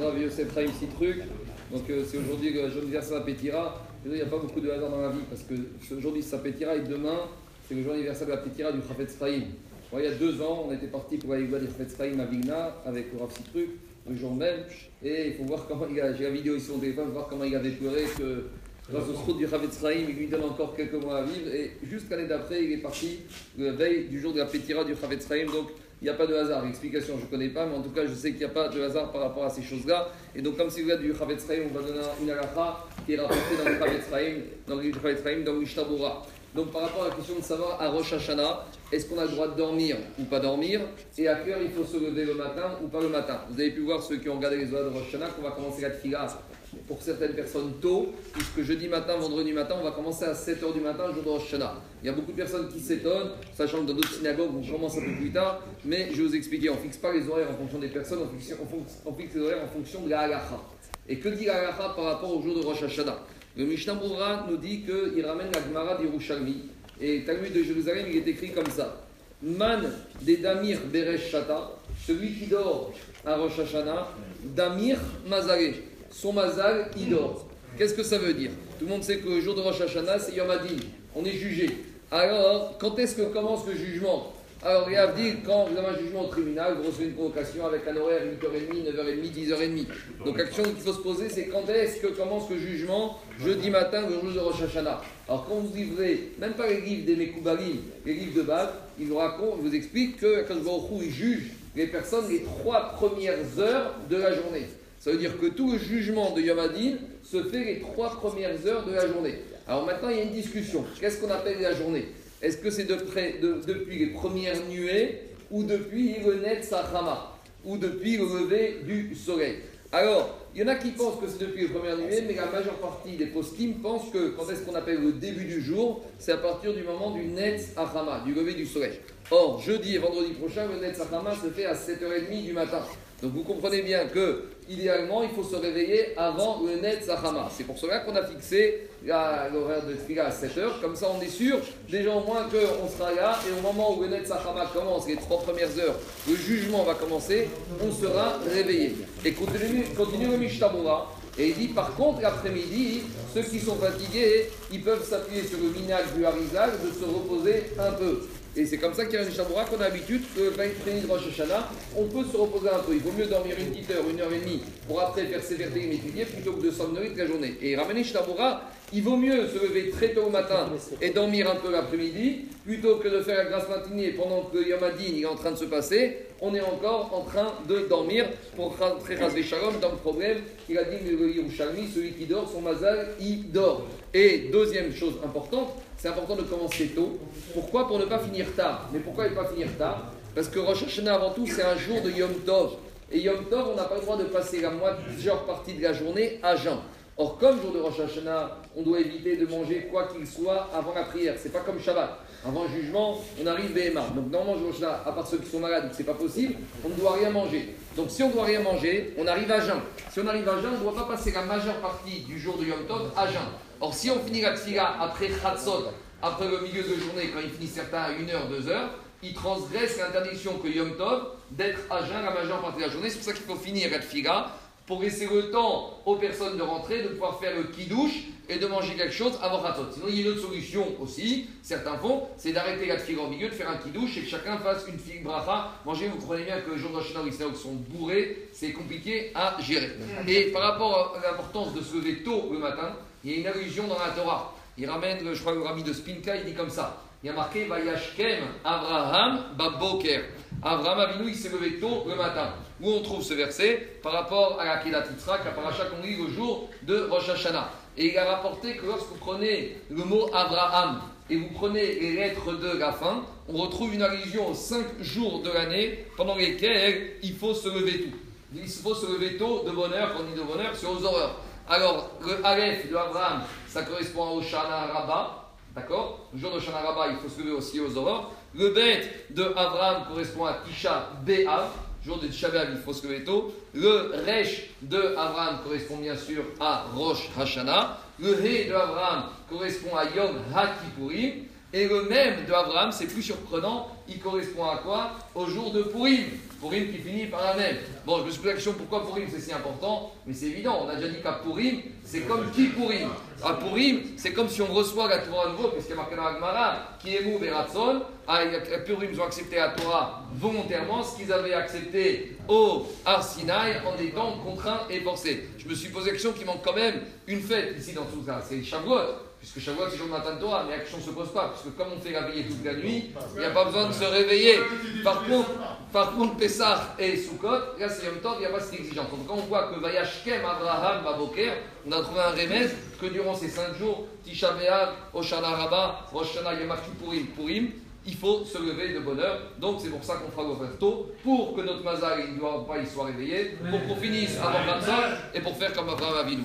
Rav Yosef Chaim, six trucs. Donc euh, c'est aujourd'hui d'anniversaire à Pétira. Il n'y a pas beaucoup de hasard dans la vie parce que aujourd'hui c'est Pétira et demain c'est le jour d'anniversaire de la Pétira du Chafetz Chaim. il y a deux ans, on était parti pour aller voir les Chafetz Chaim à Vigna avec le Rav Citruc le jour même. Et il faut voir comment il a. J'ai la vidéo ici le téléphone, voir comment il avait pleuré que grâce au srout du Chafetz Chaim, il lui donne encore quelques mois à vivre. Et juste l'année d'après, il est parti la veille du jour de la Pétira du Chafetz Chaim. Donc il n'y a pas de hasard. L'explication, je ne connais pas, mais en tout cas, je sais qu'il n'y a pas de hasard par rapport à ces choses-là. Et donc, comme c'est le du Chavetz on va donner une halakha qui est rapportée dans le Chavetz dans le Chavetz dans. Donc, par rapport à la question de savoir à Rosh Hashanah, est-ce qu'on a le droit de dormir ou pas dormir Et à quelle heure il faut se lever le matin ou pas le matin? Vous avez pu voir ceux qui ont regardé les oies de Rosh Hashanah qu'on va commencer la tfila pour certaines personnes tôt, puisque jeudi matin, vendredi matin, on va commencer à 7h du matin, jour de Rosh Hashanah. Il y a beaucoup de personnes qui s'étonnent, sachant que dans d'autres synagogues, on commence un peu plus tard, mais je vais vous expliquer, on ne fixe pas les horaires en fonction des personnes, on fixe, on fixe les horaires en fonction de la halacha. Et que dit la halacha par rapport au jour de Rosh Hashanah? Le Mishnah Boura nous dit qu'il ramène la Gemara d'Irushalmi, et Talmud de Jérusalem, il est écrit comme ça. Man des Damir Beresh Shata, celui qui dort à Rosh Hashanah, Damir Mazare son mazal, il dort. Qu'est-ce que ça veut dire? Tout le monde sait que le jour de Rosh Hashanah, c'est Yom Adin. On est jugé. Alors, quand est-ce que commence le jugement? Alors, a dit, quand vous avez un jugement au tribunal, vous recevez une convocation avec un horaire 8h30, 9h30, 10h30. Donc, la question qu'il faut se poser, c'est quand est-ce que commence le jugement Jeudi matin, le jour de Rosh Hashanah. Alors, quand vous livrez, même pas les livres des Mekoubalim, les livres de base, il vous raconte, il vous explique que quand il juge les personnes les trois premières heures de la journée. Ça veut dire que tout le jugement de Yom se fait les trois premières heures de la journée. Alors maintenant, il y a une discussion. Qu'est-ce qu'on appelle la journée? Est-ce que c'est de depuis les premières nuées ou depuis le Sahama ou depuis le lever du soleil? Alors, il y en a qui pensent que c'est depuis les premières nuées, mais la majeure partie des post-kim pensent que quand est-ce qu'on appelle le début du jour C'est à partir du moment du Net Sahama, du lever du soleil. Or, jeudi et vendredi prochain, le Net Sahama se fait à 7h30 du matin. Donc vous comprenez bien que idéalement, il faut se réveiller avant le Net Zahama. C'est pour cela qu'on a fixé l'horaire de Tfila à 7h. Comme ça, on est sûr, déjà au moins qu'on sera là. Et au moment où le Net Zahama commence, les trois premières heures, le jugement va commencer, on sera réveillé. Et continue, continue le Et il dit par contre, l'après-midi, ceux qui sont fatigués, ils peuvent s'appuyer sur le minage du Harizal de se reposer un peu. Et c'est comme ça qu'il y a un Shabbat qu'on a l'habitude que de Rosh Hashanah, on peut se reposer un peu. Il vaut mieux dormir une petite heure, une heure et demie pour après faire ses et étudier plutôt que de somnoler toute la journée. Et ramener Shabbat, il vaut mieux se lever très tôt au matin et dormir un peu l'après-midi plutôt que de faire la grâce matinée pendant que Yamadine est en train de se passer. On est encore en train de dormir pour rentrer Shalom dans le problème. Il a dit le celui qui dort, son mazal, il dort. Et deuxième chose importante, c'est important de commencer tôt. Pourquoi Pour ne pas finir tard. Mais pourquoi ne pas finir tard Parce que Rosh Hashanah, avant tout, c'est un jour de Yom Tov. Et Yom Tov, on n'a pas le droit de passer la majeure partie de la journée à jeun. Or, comme jour de Rosh Hashanah, on doit éviter de manger quoi qu'il soit avant la prière. C'est pas comme Shabbat. Avant le jugement, on arrive BMA. Donc, normalement, Rosh Hashanah, à part ceux qui sont malades, c'est pas possible, on ne doit rien manger. Donc, si on ne doit rien manger, on arrive à jeun. Si on arrive à jeun, on ne doit pas passer la majeure partie du jour de Yom Tov à jeun. Or, si on finit la après Khatsot, après le milieu de journée, quand il finit certains à 1h, 2h, il transgresse l'interdiction que Yom Tov d'être à jeun la majeure partie de la journée. C'est pour ça qu'il faut finir la pour laisser le temps aux personnes de rentrer, de pouvoir faire le kidouche et de manger quelque chose avant Khatsot. Sinon, il y a une autre solution aussi, certains font, c'est d'arrêter la tfila au milieu, de faire un kidouche et que chacun fasse une fille bracha. Manger, vous comprenez bien que les jours les sont bourrés, c'est compliqué à gérer. Et par rapport à l'importance de se lever tôt le matin, il y a une allusion dans la Torah. Il ramène, je crois, le rabbi de Spinka, il dit comme ça. Il y a marqué Abraham Baboker. Abraham Avinu, il s'est levé tôt le matin. Où on trouve ce verset Par rapport à la Kedat Yitzhak, la paracha qu'on lit jour de Rosh Hashanah. Et il a rapporté que lorsque vous prenez le mot Abraham et vous prenez les lettres de la fin, on retrouve une allusion aux cinq jours de l'année pendant lesquels il faut se lever tôt. Il faut se lever tôt de bonheur, quand dit de bonheur, c'est aux horreurs. Alors, le Aleph de Abraham, ça correspond au Shana Rabba, d'accord Le jour de Shana Rabba, il faut se lever aussi aux aurores. Le Bet de Abraham correspond à Tisha Be'av, jour de Tisha Be'av, il faut se lever tôt. Le Resh de Abraham correspond bien sûr à Rosh Hashanah. Le He de Abraham correspond à Yom HaKippurim. Et le même de Abraham, c'est plus surprenant, il correspond à quoi? Au jour de Purim. Purim qui finit par la même. Bon, je me suis posé la question pourquoi Purim c'est si important, mais c'est évident, on a déjà dit qu'à Purim, c'est comme qui Purim? À Purim, c'est comme si on reçoit la Torah à nouveau, puisqu'il y a marqué dans Agmara, qui est et Ratson. À Purim, ils ont accepté la Torah volontairement, ce qu'ils avaient accepté au Arsinaï en étant contraints et forcés. Je me suis posé la question qu'il manque quand même une fête ici dans tout ça, c'est Shavuot puisque Shavuot c'est jour de matin de Torah, mais la question ne se pose pas, puisque comme on fait la veillée toute la nuit, il n'y a pas besoin de se réveiller. Par contre, par contre Pessah et Sukkot, là c'est Yom Tov, il n'y a pas cette exigence. Donc quand on voit que Vayashkem Abraham Baboker, on a trouvé un remède que durant ces cinq jours, Tisha B'Av, Oshana Rabba, Rosh Hashanah, Yom Purim, Purim, il faut se lever de bonne heure. Donc c'est pour ça qu'on fera le tôt, pour que notre mazal ne doit pas y soit réveillé, pour qu'on finisse avant 25 et pour faire comme Abraham Avinu.